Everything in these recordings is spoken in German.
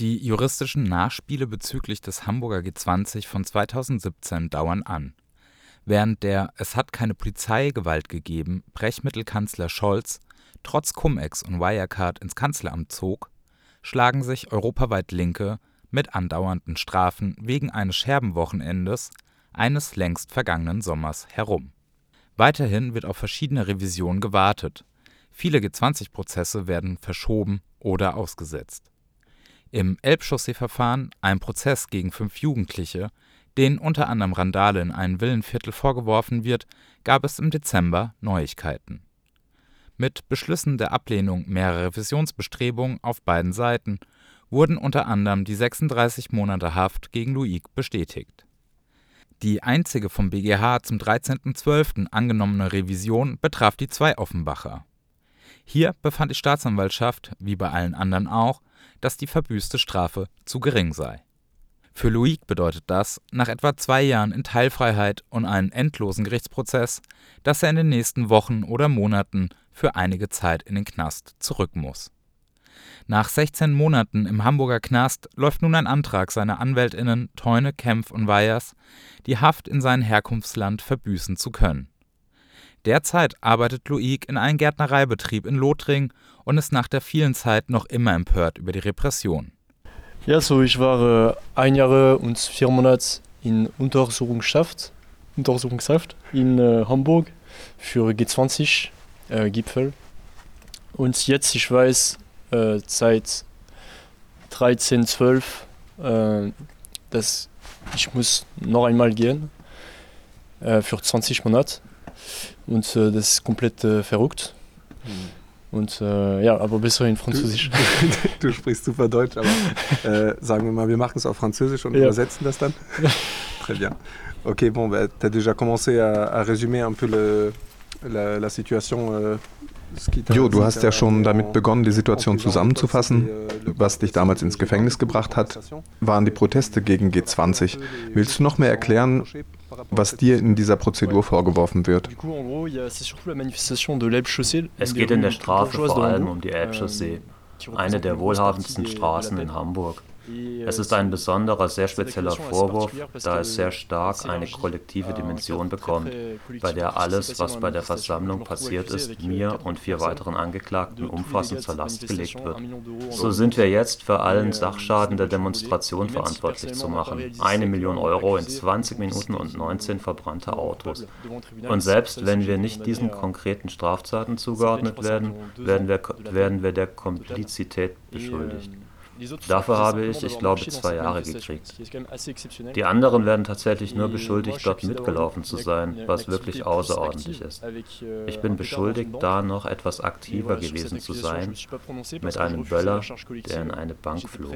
Die juristischen Nachspiele bezüglich des Hamburger G20 von 2017 dauern an. Während der Es hat keine Polizeigewalt gegeben Brechmittelkanzler Scholz trotz Cum-Ex und Wirecard ins Kanzleramt zog, schlagen sich europaweit Linke mit andauernden Strafen wegen eines Scherbenwochenendes eines längst vergangenen Sommers herum. Weiterhin wird auf verschiedene Revisionen gewartet, viele G20-Prozesse werden verschoben oder ausgesetzt. Im Elbchaussee-Verfahren, einem Prozess gegen fünf Jugendliche, denen unter anderem Randale in einem Villenviertel vorgeworfen wird, gab es im Dezember Neuigkeiten. Mit Beschlüssen der Ablehnung mehrerer Revisionsbestrebungen auf beiden Seiten wurden unter anderem die 36 Monate Haft gegen Luik bestätigt. Die einzige vom BGH zum 13.12. angenommene Revision betraf die zwei Offenbacher. Hier befand die Staatsanwaltschaft, wie bei allen anderen auch, dass die verbüßte Strafe zu gering sei. Für Luik bedeutet das, nach etwa zwei Jahren in Teilfreiheit und einem endlosen Gerichtsprozess, dass er in den nächsten Wochen oder Monaten für einige Zeit in den Knast zurück muss. Nach 16 Monaten im Hamburger Knast läuft nun ein Antrag seiner Anwältinnen Teune, Kempf und Weyers, die Haft in sein Herkunftsland verbüßen zu können. Derzeit arbeitet Luik in einem Gärtnereibetrieb in Lothringen und ist nach der vielen Zeit noch immer empört über die Repression. Ja, so ich war äh, ein Jahr und vier Monate in Untersuchungshaft, Untersuchungshaft in äh, Hamburg für G20-Gipfel. Äh, und jetzt, ich weiß, äh, seit 13, 12, äh, dass ich muss noch einmal gehen äh, für 20 Monate. Und äh, das ist komplett äh, verrückt. Mhm. Und äh, ja, aber besser in Französisch. Du, du sprichst super Deutsch, aber äh, sagen wir mal, wir machen es auf Französisch und ja. übersetzen das dann. Très bien. Ok, bon, bah, tu as déjà commencé à, à résumer un peu le, la, la situation euh, Jo, du hast ja schon damit begonnen, die Situation zusammenzufassen. Was dich damals ins Gefängnis gebracht hat, waren die Proteste gegen G20. Willst du noch mehr erklären, was dir in dieser Prozedur vorgeworfen wird? Es geht in der Strafe vor allem um die Elbchaussee, eine der wohlhabendsten Straßen in Hamburg. Es ist ein besonderer, sehr spezieller Vorwurf, da es sehr stark eine kollektive Dimension bekommt, bei der alles, was bei der Versammlung passiert ist, mir und vier weiteren Angeklagten umfassend zur Last gelegt wird. So sind wir jetzt für allen Sachschaden der Demonstration verantwortlich zu machen. Eine Million Euro in 20 Minuten und 19 verbrannte Autos. Und selbst wenn wir nicht diesen konkreten Straftaten zugeordnet werden, werden wir, werden wir der Komplizität beschuldigt. Dafür habe ich, ich glaube, zwei Jahre gekriegt. Die anderen werden tatsächlich nur beschuldigt, dort mitgelaufen zu sein, was wirklich außerordentlich ist. Ich bin beschuldigt, da noch etwas aktiver gewesen zu sein, mit einem Böller, der in eine Bank flog.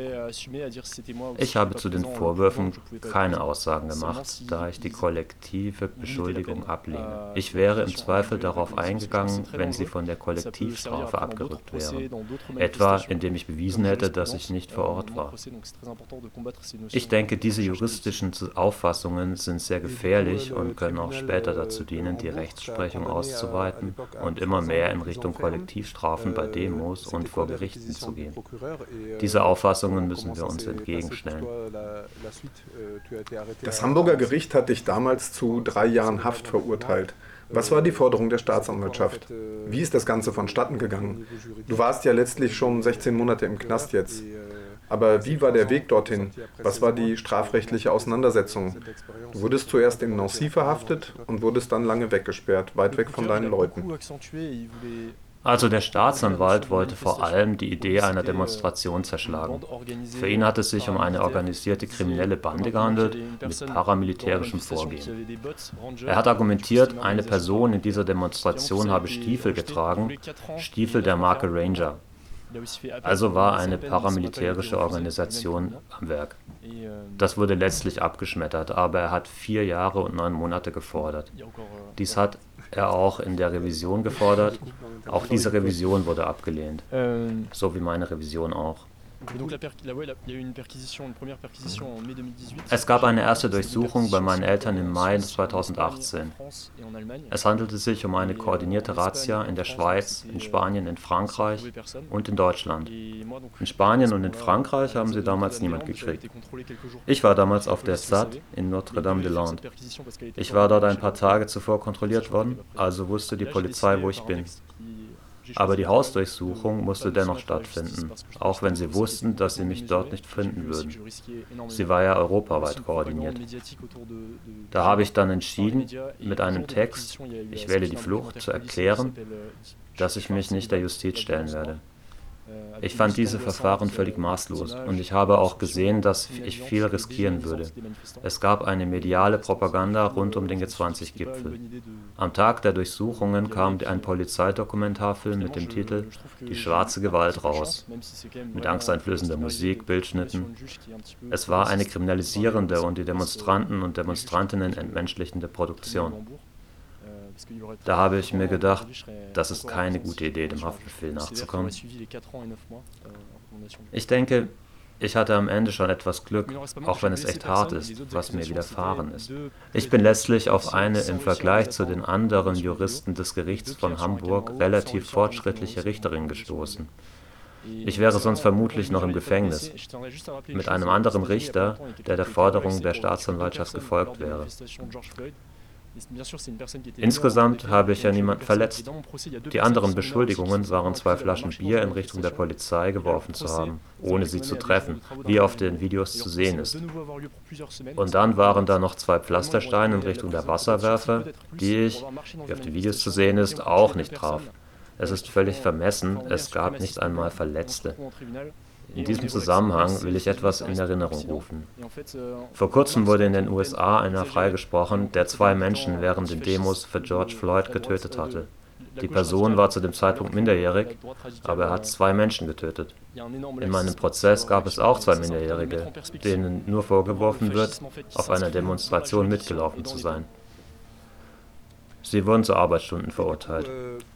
Ich habe zu den Vorwürfen keine Aussagen gemacht, da ich die kollektive Beschuldigung ablehne. Ich wäre im Zweifel darauf eingegangen, wenn sie von der Kollektivstrafe abgerückt wären. Etwa, indem ich bewiesen hätte, dass ich nicht vor Ort war. Ich denke, diese juristischen Auffassungen sind sehr gefährlich und können auch später dazu dienen, die Rechtsprechung auszuweiten und immer mehr in Richtung Kollektivstrafen bei Demos und vor Gerichten zu gehen. Diese Auffassungen müssen wir uns entgegenstellen. Das Hamburger Gericht hat dich damals zu drei Jahren Haft verurteilt. Was war die Forderung der Staatsanwaltschaft? Wie ist das Ganze vonstatten gegangen? Du warst ja letztlich schon 16 Monate im Knast jetzt. Aber wie war der Weg dorthin? Was war die strafrechtliche Auseinandersetzung? Du wurdest zuerst in Nancy verhaftet und wurdest dann lange weggesperrt, weit weg von deinen Leuten. Also der Staatsanwalt wollte vor allem die Idee einer Demonstration zerschlagen. Für ihn hat es sich um eine organisierte kriminelle Bande gehandelt mit paramilitärischem Vorgehen. Er hat argumentiert, eine Person in dieser Demonstration habe Stiefel getragen, Stiefel der Marke Ranger. Also war eine paramilitärische Organisation am Werk. Das wurde letztlich abgeschmettert, aber er hat vier Jahre und neun Monate gefordert. Dies hat er auch in der Revision gefordert. Auch diese Revision wurde abgelehnt, so wie meine Revision auch. Es gab eine erste Durchsuchung bei meinen Eltern im Mai 2018. Es handelte sich um eine koordinierte Razzia in der Schweiz, in Spanien, in Frankreich und in Deutschland. In Spanien und in Frankreich haben sie damals niemand gekriegt. Ich war damals auf der SAT in Notre-Dame-des-Landes. Ich war dort ein paar Tage zuvor kontrolliert worden, also wusste die Polizei, wo ich bin. Aber die Hausdurchsuchung musste dennoch stattfinden, auch wenn sie wussten, dass sie mich dort nicht finden würden. Sie war ja europaweit koordiniert. Da habe ich dann entschieden, mit einem Text, ich wähle die Flucht, zu erklären, dass ich mich nicht der Justiz stellen werde. Ich fand diese Verfahren völlig maßlos und ich habe auch gesehen, dass ich viel riskieren würde. Es gab eine mediale Propaganda rund um den G20-Gipfel. Am Tag der Durchsuchungen kam ein Polizeidokumentarfilm mit dem Titel Die schwarze Gewalt raus, mit angsteinflößender Musik, Bildschnitten. Es war eine kriminalisierende und die Demonstranten und Demonstrantinnen entmenschlichende Produktion. Da habe ich mir gedacht, das ist keine gute Idee, dem Haftbefehl nachzukommen. Ich denke, ich hatte am Ende schon etwas Glück, auch wenn es echt hart ist, was mir widerfahren ist. Ich bin letztlich auf eine im Vergleich zu den anderen Juristen des Gerichts von Hamburg relativ fortschrittliche Richterin gestoßen. Ich wäre sonst vermutlich noch im Gefängnis, mit einem anderen Richter, der der Forderung der Staatsanwaltschaft gefolgt wäre. Insgesamt habe ich ja niemanden verletzt. Die anderen Beschuldigungen waren zwei Flaschen Bier in Richtung der Polizei geworfen zu haben, ohne sie zu treffen, wie auf den Videos zu sehen ist. Und dann waren da noch zwei Pflastersteine in Richtung der Wasserwerfer, die ich, wie auf den Videos zu sehen ist, auch nicht traf. Es ist völlig vermessen, es gab nicht einmal Verletzte. In diesem Zusammenhang will ich etwas in Erinnerung rufen. Vor kurzem wurde in den USA einer freigesprochen, der zwei Menschen während den Demos für George Floyd getötet hatte. Die Person war zu dem Zeitpunkt minderjährig, aber er hat zwei Menschen getötet. In meinem Prozess gab es auch zwei Minderjährige, denen nur vorgeworfen wird, auf einer Demonstration mitgelaufen zu sein. Sie wurden zu Arbeitsstunden verurteilt.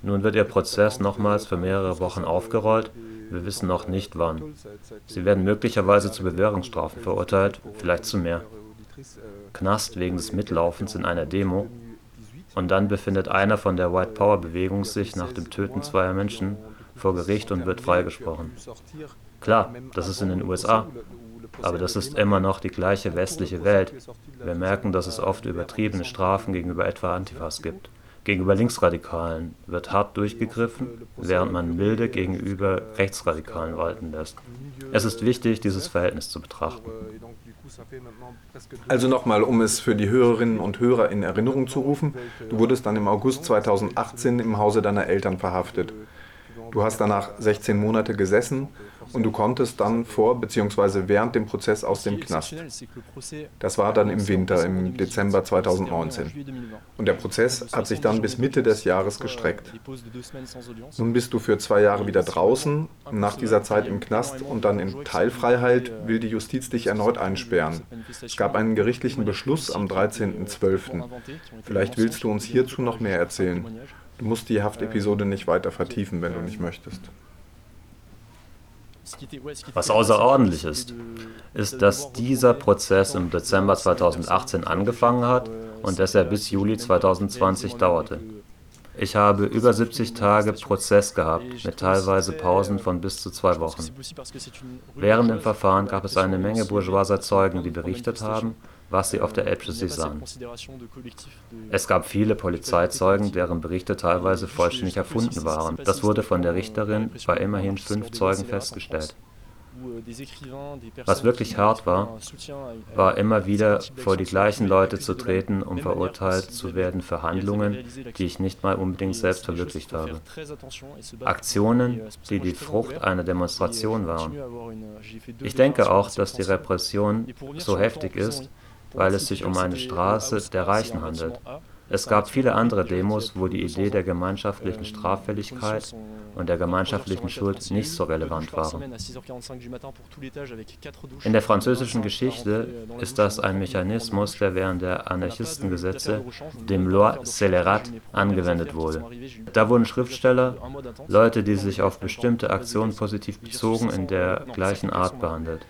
Nun wird ihr Prozess nochmals für mehrere Wochen aufgerollt wir wissen noch nicht wann. Sie werden möglicherweise zu Bewährungsstrafen verurteilt, vielleicht zu mehr. Knast wegen des Mitlaufens in einer Demo. Und dann befindet einer von der White Power Bewegung sich nach dem Töten zweier Menschen vor Gericht und wird freigesprochen. Klar, das ist in den USA, aber das ist immer noch die gleiche westliche Welt. Wir merken, dass es oft übertriebene Strafen gegenüber etwa Antifas gibt. Gegenüber Linksradikalen wird hart durchgegriffen, während man milde gegenüber Rechtsradikalen walten lässt. Es ist wichtig, dieses Verhältnis zu betrachten. Also nochmal, um es für die Hörerinnen und Hörer in Erinnerung zu rufen, du wurdest dann im August 2018 im Hause deiner Eltern verhaftet. Du hast danach 16 Monate gesessen und du konntest dann vor bzw. während dem Prozess aus dem Knast. Das war dann im Winter, im Dezember 2019. Und der Prozess hat sich dann bis Mitte des Jahres gestreckt. Nun bist du für zwei Jahre wieder draußen, nach dieser Zeit im Knast und dann in Teilfreiheit will die Justiz dich erneut einsperren. Es gab einen gerichtlichen Beschluss am 13.12. Vielleicht willst du uns hierzu noch mehr erzählen. Du musst die Haftepisode nicht weiter vertiefen, wenn du nicht möchtest. Was außerordentlich ist, ist, dass dieser Prozess im Dezember 2018 angefangen hat und dass er bis Juli 2020 dauerte. Ich habe über 70 Tage Prozess gehabt, mit teilweise Pausen von bis zu zwei Wochen. Während dem Verfahren gab es eine Menge bourgeoiser Zeugen, die berichtet haben, was sie auf der Elbchaussee sahen. Es gab viele Polizeizeugen, deren Berichte teilweise vollständig erfunden waren. Das wurde von der Richterin bei immerhin fünf Zeugen festgestellt. Was wirklich hart war, war immer wieder vor die gleichen Leute zu treten, um verurteilt zu werden für Handlungen, die ich nicht mal unbedingt selbst verwirklicht habe. Aktionen, die die Frucht einer Demonstration waren. Ich denke auch, dass die Repression so heftig ist, weil es sich um eine Straße der Reichen handelt. Es gab viele andere Demos, wo die Idee der gemeinschaftlichen Straffälligkeit und der gemeinschaftlichen Schuld nicht so relevant waren. In der französischen Geschichte ist das ein Mechanismus, der während der Anarchistengesetze, dem Loi Scélérat, angewendet wurde. Da wurden Schriftsteller, Leute, die sich auf bestimmte Aktionen positiv bezogen, in der gleichen Art behandelt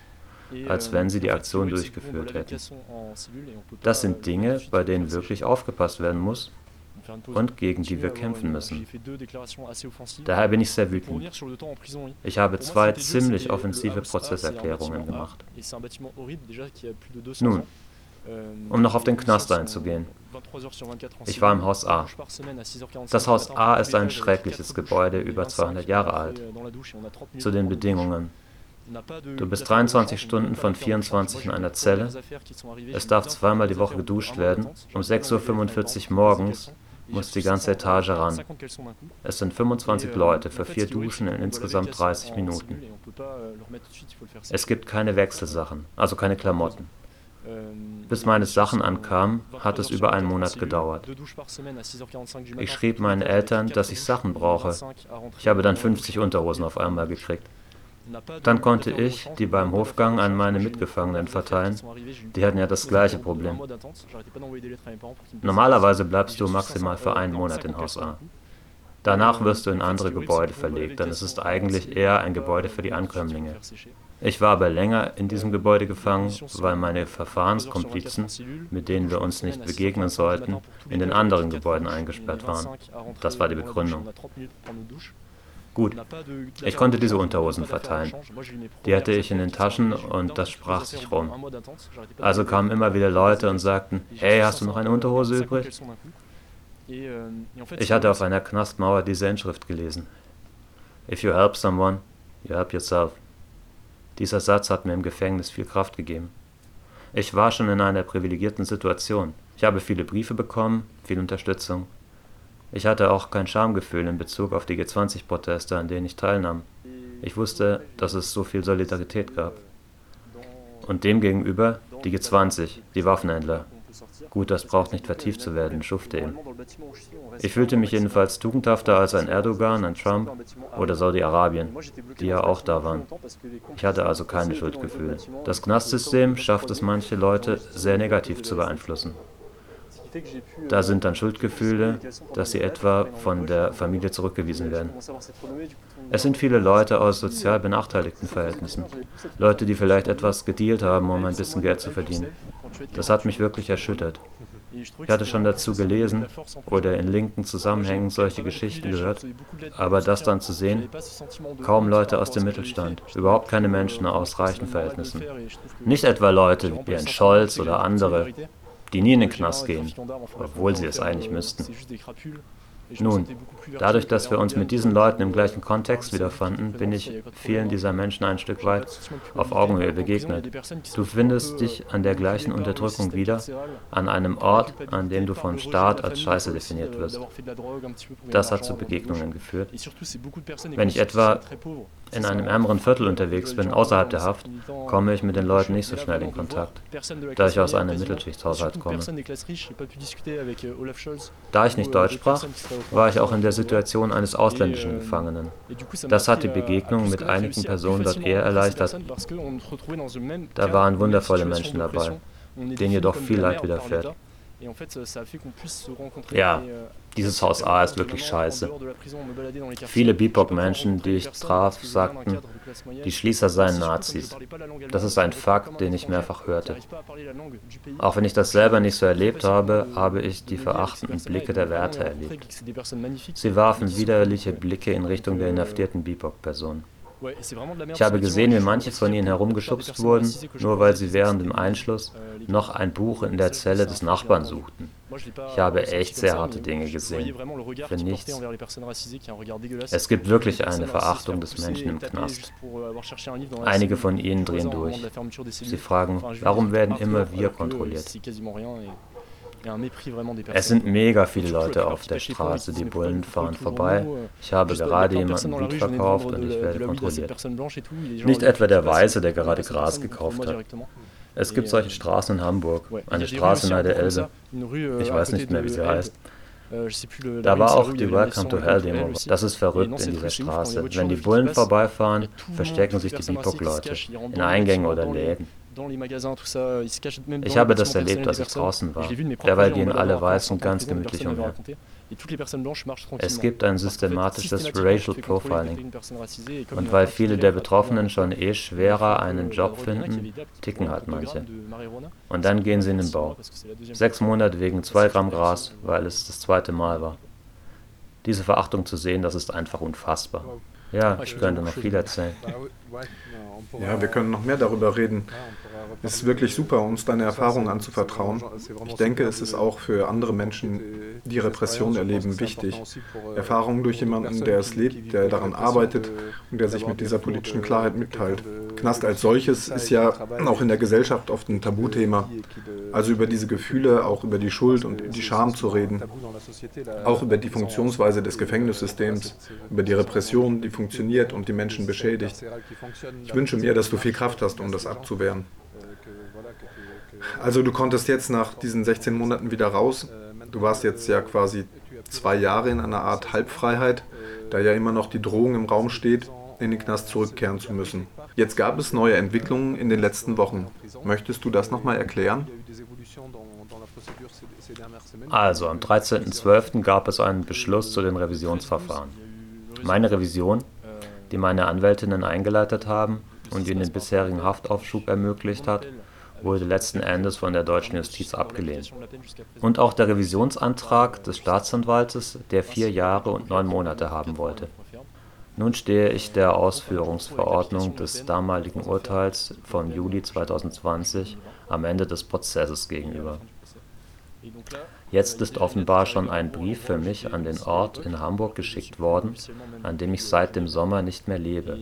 als wenn sie die Aktion durchgeführt hätten. Das sind Dinge, bei denen wirklich aufgepasst werden muss und gegen die wir kämpfen müssen. Daher bin ich sehr wütend. Ich habe zwei ziemlich offensive Prozesserklärungen gemacht. Nun, um noch auf den Knast einzugehen. Ich war im Haus A. Das Haus A ist ein schreckliches Gebäude, über 200 Jahre alt. Zu den Bedingungen. Du bist 23 Stunden von 24 in einer Zelle. Es darf zweimal die Woche geduscht werden. Um 6.45 Uhr morgens muss die ganze Etage ran. Es sind 25 Leute für vier Duschen in insgesamt 30 Minuten. Es gibt keine Wechselsachen, also keine Klamotten. Bis meine Sachen ankamen, hat es über einen Monat gedauert. Ich schrieb meinen Eltern, dass ich Sachen brauche. Ich habe dann 50 Unterhosen auf einmal gekriegt. Dann konnte ich die beim Hofgang an meine Mitgefangenen verteilen. Die hatten ja das gleiche Problem. Normalerweise bleibst du maximal für einen Monat in Haus A. Danach wirst du in andere Gebäude verlegt, denn es ist eigentlich eher ein Gebäude für die Ankömmlinge. Ich war aber länger in diesem Gebäude gefangen, weil meine Verfahrenskomplizen, mit denen wir uns nicht begegnen sollten, in den anderen Gebäuden eingesperrt waren. Das war die Begründung. Gut, ich konnte diese Unterhosen verteilen. Die hatte ich in den Taschen und das sprach sich rum. Also kamen immer wieder Leute und sagten, hey, hast du noch eine Unterhose übrig? Ich hatte auf einer Knastmauer diese Inschrift gelesen. If you help someone, you help yourself. Dieser Satz hat mir im Gefängnis viel Kraft gegeben. Ich war schon in einer privilegierten Situation. Ich habe viele Briefe bekommen, viel Unterstützung, ich hatte auch kein Schamgefühl in Bezug auf die G20-Proteste, an denen ich teilnahm. Ich wusste, dass es so viel Solidarität gab. Und demgegenüber die G20, die Waffenhändler. Gut, das braucht nicht vertieft zu werden, schufte eben. Ich fühlte mich jedenfalls tugendhafter als ein Erdogan, ein Trump oder Saudi-Arabien, die ja auch da waren. Ich hatte also keine Schuldgefühle. Das Knastsystem schafft es manche Leute sehr negativ zu beeinflussen. Da sind dann Schuldgefühle, dass sie etwa von der Familie zurückgewiesen werden. Es sind viele Leute aus sozial benachteiligten Verhältnissen. Leute, die vielleicht etwas gedealt haben, um ein bisschen Geld zu verdienen. Das hat mich wirklich erschüttert. Ich hatte schon dazu gelesen oder in linken Zusammenhängen solche Geschichten gehört, aber das dann zu sehen, kaum Leute aus dem Mittelstand, überhaupt keine Menschen aus reichen Verhältnissen. Nicht etwa Leute wie ein Scholz oder andere, die nie in den Knast gehen, obwohl sie es eigentlich müssten. Nun, dadurch, dass wir uns mit diesen Leuten im gleichen Kontext wiederfanden, bin ich vielen dieser Menschen ein Stück weit auf Augenhöhe begegnet. Du findest dich an der gleichen Unterdrückung wieder, an einem Ort, an dem du vom Staat als Scheiße definiert wirst. Das hat zu Begegnungen geführt. Wenn ich etwa in einem ärmeren Viertel unterwegs bin, außerhalb der Haft, komme ich mit den Leuten nicht so schnell in Kontakt, da ich aus einem Mittelschichtshaushalt komme. Da ich nicht Deutsch sprach, war ich auch in der Situation eines ausländischen Gefangenen. Das hat die Begegnung mit einigen Personen dort eher erleichtert. Da waren wundervolle Menschen dabei, denen jedoch viel Leid widerfährt. Ja, euh, dieses Haus A ist wirklich scheiße. Viele BIPOC-Menschen, die ich traf, sagten, die Schließer seien Nazis. Das ist ein Fakt, den ich mehrfach hörte. Auch wenn ich das selber nicht so erlebt habe, habe ich die verachtenden Blicke der Wärter erlebt. Sie warfen widerliche Blicke in Richtung der inhaftierten BIPOC-Personen. Ich habe gesehen, wie manche von ihnen herumgeschubst wurden, nur weil sie während dem Einschluss euh, noch ein Buch in der Zelle des Nachbarn suchten. Ich habe echt sehr harte Dinge gesehen. Für nichts. Es gibt wirklich eine Verachtung des Menschen im Knast. Euh, Einige von ihnen drehen durch. Sie fragen, warum werden immer wir kontrolliert? Es sind mega viele Leute auf der Straße, die Bullen fahren vorbei. Ich habe gerade jemanden Weed verkauft und ich werde kontrolliert. Nicht etwa der Weiße, der gerade Gras gekauft hat. Es gibt solche Straßen in Hamburg, eine Straße nahe der Elbe. Ich weiß nicht mehr, wie sie heißt. Da war auch die Welcome to Hell Demo. Das ist verrückt in dieser Straße. Wenn die Bullen vorbeifahren, verstecken sich die BIPOC-Leute in Eingängen oder Läden. Ich habe das erlebt, als ich draußen war. Derweil gehen alle Weißen ganz gemütlich umher. Es gibt ein systematisches Racial Profiling. Und weil viele der Betroffenen schon eh schwerer einen Job finden, ticken halt manche. Und dann gehen sie in den Bau. Sechs Monate wegen zwei Gramm Gras, weil es das zweite Mal war. Diese Verachtung zu sehen, das ist einfach unfassbar. Ja, ich könnte noch viel erzählen. Ja, wir können noch mehr darüber reden. Es ist wirklich super, uns deine Erfahrungen anzuvertrauen. Ich denke, es ist auch für andere Menschen, die Repression erleben, wichtig. Erfahrungen durch jemanden, der es lebt, der daran arbeitet und der sich mit dieser politischen Klarheit mitteilt. Knast als solches ist ja auch in der Gesellschaft oft ein Tabuthema. Also über diese Gefühle, auch über die Schuld und die Scham zu reden. Auch über die Funktionsweise des Gefängnissystems, über die Repression, die funktioniert und die Menschen beschädigt. Ich wünsche mir, dass du viel Kraft hast, um das abzuwehren. Also du konntest jetzt nach diesen 16 Monaten wieder raus. Du warst jetzt ja quasi zwei Jahre in einer Art Halbfreiheit, da ja immer noch die Drohung im Raum steht, in den Knast zurückkehren zu müssen. Jetzt gab es neue Entwicklungen in den letzten Wochen. Möchtest du das nochmal erklären? Also, am 13.12. gab es einen Beschluss zu den Revisionsverfahren. Meine Revision, die meine Anwältinnen eingeleitet haben und die den bisherigen Haftaufschub ermöglicht hat, wurde letzten Endes von der deutschen Justiz abgelehnt. Und auch der Revisionsantrag des Staatsanwaltes, der vier Jahre und neun Monate haben wollte. Nun stehe ich der Ausführungsverordnung des damaligen Urteils vom Juli 2020 am Ende des Prozesses gegenüber. Jetzt ist offenbar schon ein Brief für mich an den Ort in Hamburg geschickt worden, an dem ich seit dem Sommer nicht mehr lebe.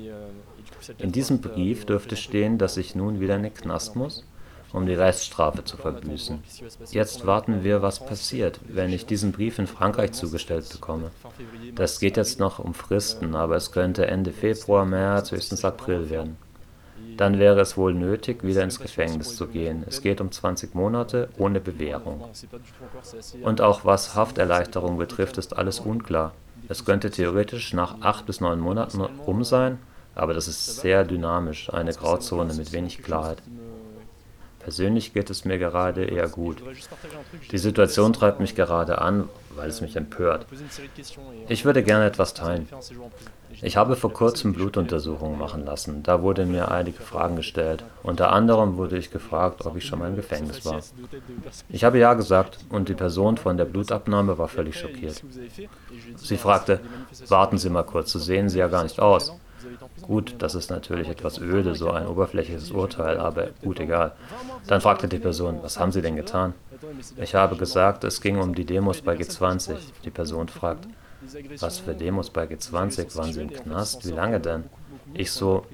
In diesem Brief dürfte stehen, dass ich nun wieder in den Knast muss um die Reststrafe zu verbüßen. Jetzt warten wir, was passiert, wenn ich diesen Brief in Frankreich zugestellt bekomme. Das geht jetzt noch um Fristen, aber es könnte Ende Februar, März, höchstens April werden. Dann wäre es wohl nötig, wieder ins Gefängnis zu gehen. Es geht um 20 Monate ohne Bewährung. Und auch was Hafterleichterung betrifft, ist alles unklar. Es könnte theoretisch nach acht bis neun Monaten um sein, aber das ist sehr dynamisch, eine Grauzone mit wenig Klarheit. Persönlich geht es mir gerade eher gut. Die Situation treibt mich gerade an, weil es mich empört. Ich würde gerne etwas teilen. Ich habe vor kurzem Blutuntersuchungen machen lassen. Da wurden mir einige Fragen gestellt. Unter anderem wurde ich gefragt, ob ich schon mal im Gefängnis war. Ich habe ja gesagt und die Person von der Blutabnahme war völlig schockiert. Sie fragte, warten Sie mal kurz, so sehen Sie ja gar nicht aus. Gut, das ist natürlich etwas öde, so ein oberflächliches Urteil, aber gut, egal. Dann fragte die Person, was haben Sie denn getan? Ich habe gesagt, es ging um die Demos bei G20. Die Person fragt, was für Demos bei G20? Waren Sie im Knast? Wie lange denn? Ich so,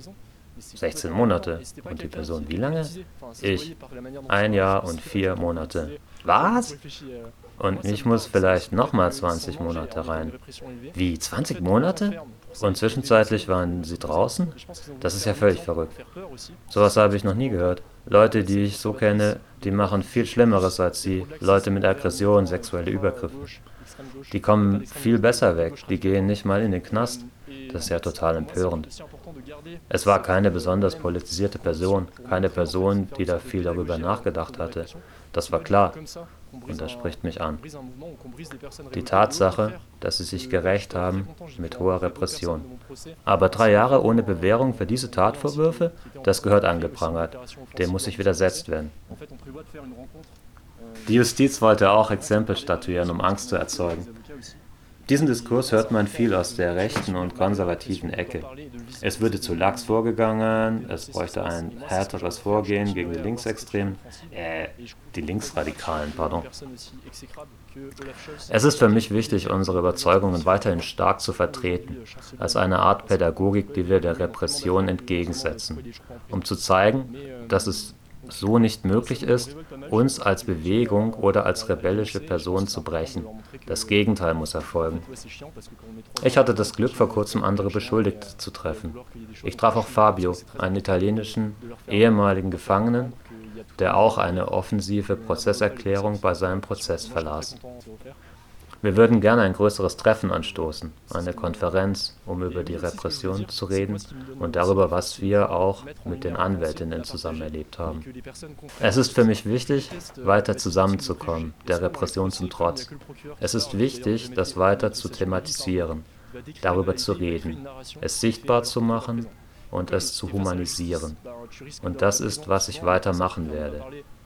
16 Monate. Und die Person, wie lange? Ich, ein Jahr und vier Monate. Was? Und ich muss vielleicht nochmal 20 Monate rein. Wie, 20 Monate? Und zwischenzeitlich waren sie draußen? Das ist ja völlig verrückt. Sowas habe ich noch nie gehört. Leute, die ich so kenne, die machen viel Schlimmeres als sie. Leute mit Aggression, sexuelle Übergriffe. Die kommen viel besser weg. Die gehen nicht mal in den Knast. Das ist ja total empörend. Es war keine besonders politisierte Person, keine Person, die da viel darüber nachgedacht hatte. Das war klar und das spricht mich an. Die Tatsache, dass sie sich gerecht haben mit hoher Repression. Aber drei Jahre ohne Bewährung für diese Tatvorwürfe, das gehört angeprangert. Dem muss sich widersetzt werden. Die Justiz wollte auch Exempel statuieren, um Angst zu erzeugen. Diesen Diskurs hört man viel aus der rechten und konservativen Ecke. Es würde zu lax vorgegangen, es bräuchte ein härteres Vorgehen gegen die Linksextremen, äh, die Linksradikalen, pardon. Es ist für mich wichtig, unsere Überzeugungen weiterhin stark zu vertreten, als eine Art Pädagogik, die wir der Repression entgegensetzen, um zu zeigen, dass es so nicht möglich ist, uns als Bewegung oder als rebellische Person zu brechen. Das Gegenteil muss erfolgen. Ich hatte das Glück, vor kurzem andere Beschuldigte zu treffen. Ich traf auch Fabio, einen italienischen ehemaligen Gefangenen, der auch eine offensive Prozesserklärung bei seinem Prozess verlas. Wir würden gerne ein größeres Treffen anstoßen, eine Konferenz, um über die Repression zu reden und darüber, was wir auch mit den Anwältinnen zusammen erlebt haben. Es ist für mich wichtig, weiter zusammenzukommen, der Repression zum Trotz. Es ist wichtig, das weiter zu thematisieren, darüber zu reden, es sichtbar zu machen und es zu humanisieren. Und das ist, was ich weiter machen werde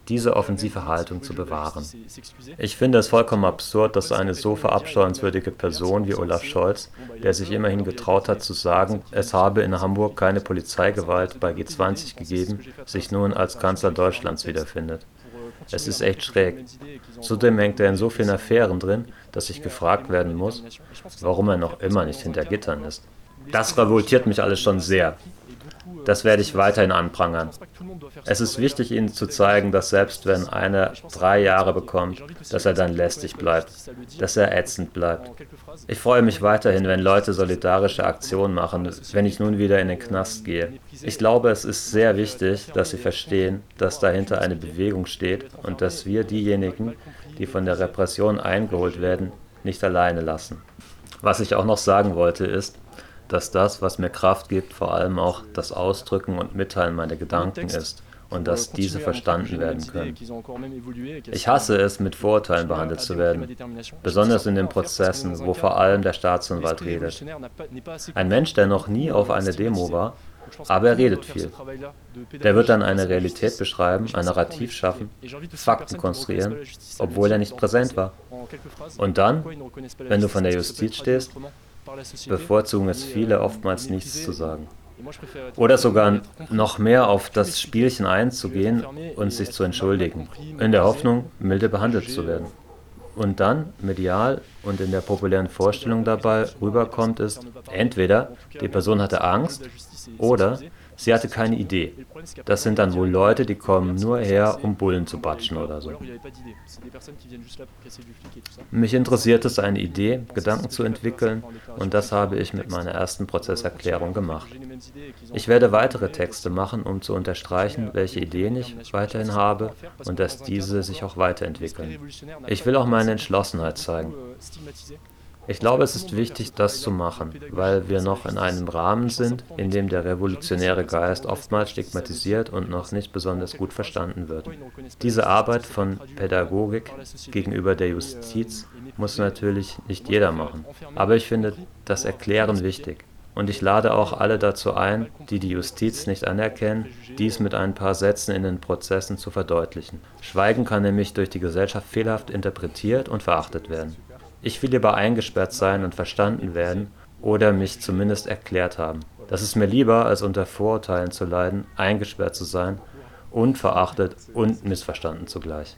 diese offensive Haltung zu bewahren. Ich finde es vollkommen absurd, dass eine so verabscheuenswürdige Person wie Olaf Scholz, der sich immerhin getraut hat zu sagen, es habe in Hamburg keine Polizeigewalt bei G20 gegeben, sich nun als Kanzler Deutschlands wiederfindet. Es ist echt schräg. Zudem hängt er in so vielen Affären drin, dass ich gefragt werden muss, warum er noch immer nicht hinter Gittern ist. Das revoltiert mich alles schon sehr. Das werde ich weiterhin anprangern. Es ist wichtig, ihnen zu zeigen, dass selbst wenn einer drei Jahre bekommt, dass er dann lästig bleibt, dass er ätzend bleibt. Ich freue mich weiterhin, wenn Leute solidarische Aktionen machen, wenn ich nun wieder in den Knast gehe. Ich glaube, es ist sehr wichtig, dass sie verstehen, dass dahinter eine Bewegung steht und dass wir diejenigen, die von der Repression eingeholt werden, nicht alleine lassen. Was ich auch noch sagen wollte ist, dass das, was mir Kraft gibt, vor allem auch das Ausdrücken und Mitteilen meiner Gedanken ist und dass diese verstanden werden können. Ich hasse es, mit Vorurteilen behandelt zu werden, besonders in den Prozessen, wo vor allem der Staatsanwalt redet. Ein Mensch, der noch nie auf einer Demo war, aber er redet viel. Der wird dann eine Realität beschreiben, ein Narrativ schaffen, Fakten konstruieren, obwohl er nicht präsent war. Und dann, wenn du von der Justiz stehst, bevorzugen es viele oftmals nichts zu sagen. Oder sogar noch mehr auf das Spielchen einzugehen und sich zu entschuldigen, in der Hoffnung, milde behandelt zu werden. Und dann, medial und in der populären Vorstellung dabei rüberkommt, ist, entweder die Person hatte Angst oder Sie hatte keine Idee. Das sind dann wohl Leute, die kommen nur her, um Bullen zu batschen oder so. Mich interessiert es, eine Idee, Gedanken zu entwickeln und das habe ich mit meiner ersten Prozesserklärung gemacht. Ich werde weitere Texte machen, um zu unterstreichen, welche Ideen ich weiterhin habe und dass diese sich auch weiterentwickeln. Ich will auch meine Entschlossenheit zeigen. Ich glaube, es ist wichtig, das zu machen, weil wir noch in einem Rahmen sind, in dem der revolutionäre Geist oftmals stigmatisiert und noch nicht besonders gut verstanden wird. Diese Arbeit von Pädagogik gegenüber der Justiz muss natürlich nicht jeder machen, aber ich finde das Erklären wichtig. Und ich lade auch alle dazu ein, die die Justiz nicht anerkennen, dies mit ein paar Sätzen in den Prozessen zu verdeutlichen. Schweigen kann nämlich durch die Gesellschaft fehlerhaft interpretiert und verachtet werden. Ich will lieber eingesperrt sein und verstanden werden oder mich zumindest erklärt haben. Das ist mir lieber, als unter Vorurteilen zu leiden, eingesperrt zu sein, unverachtet und missverstanden zugleich.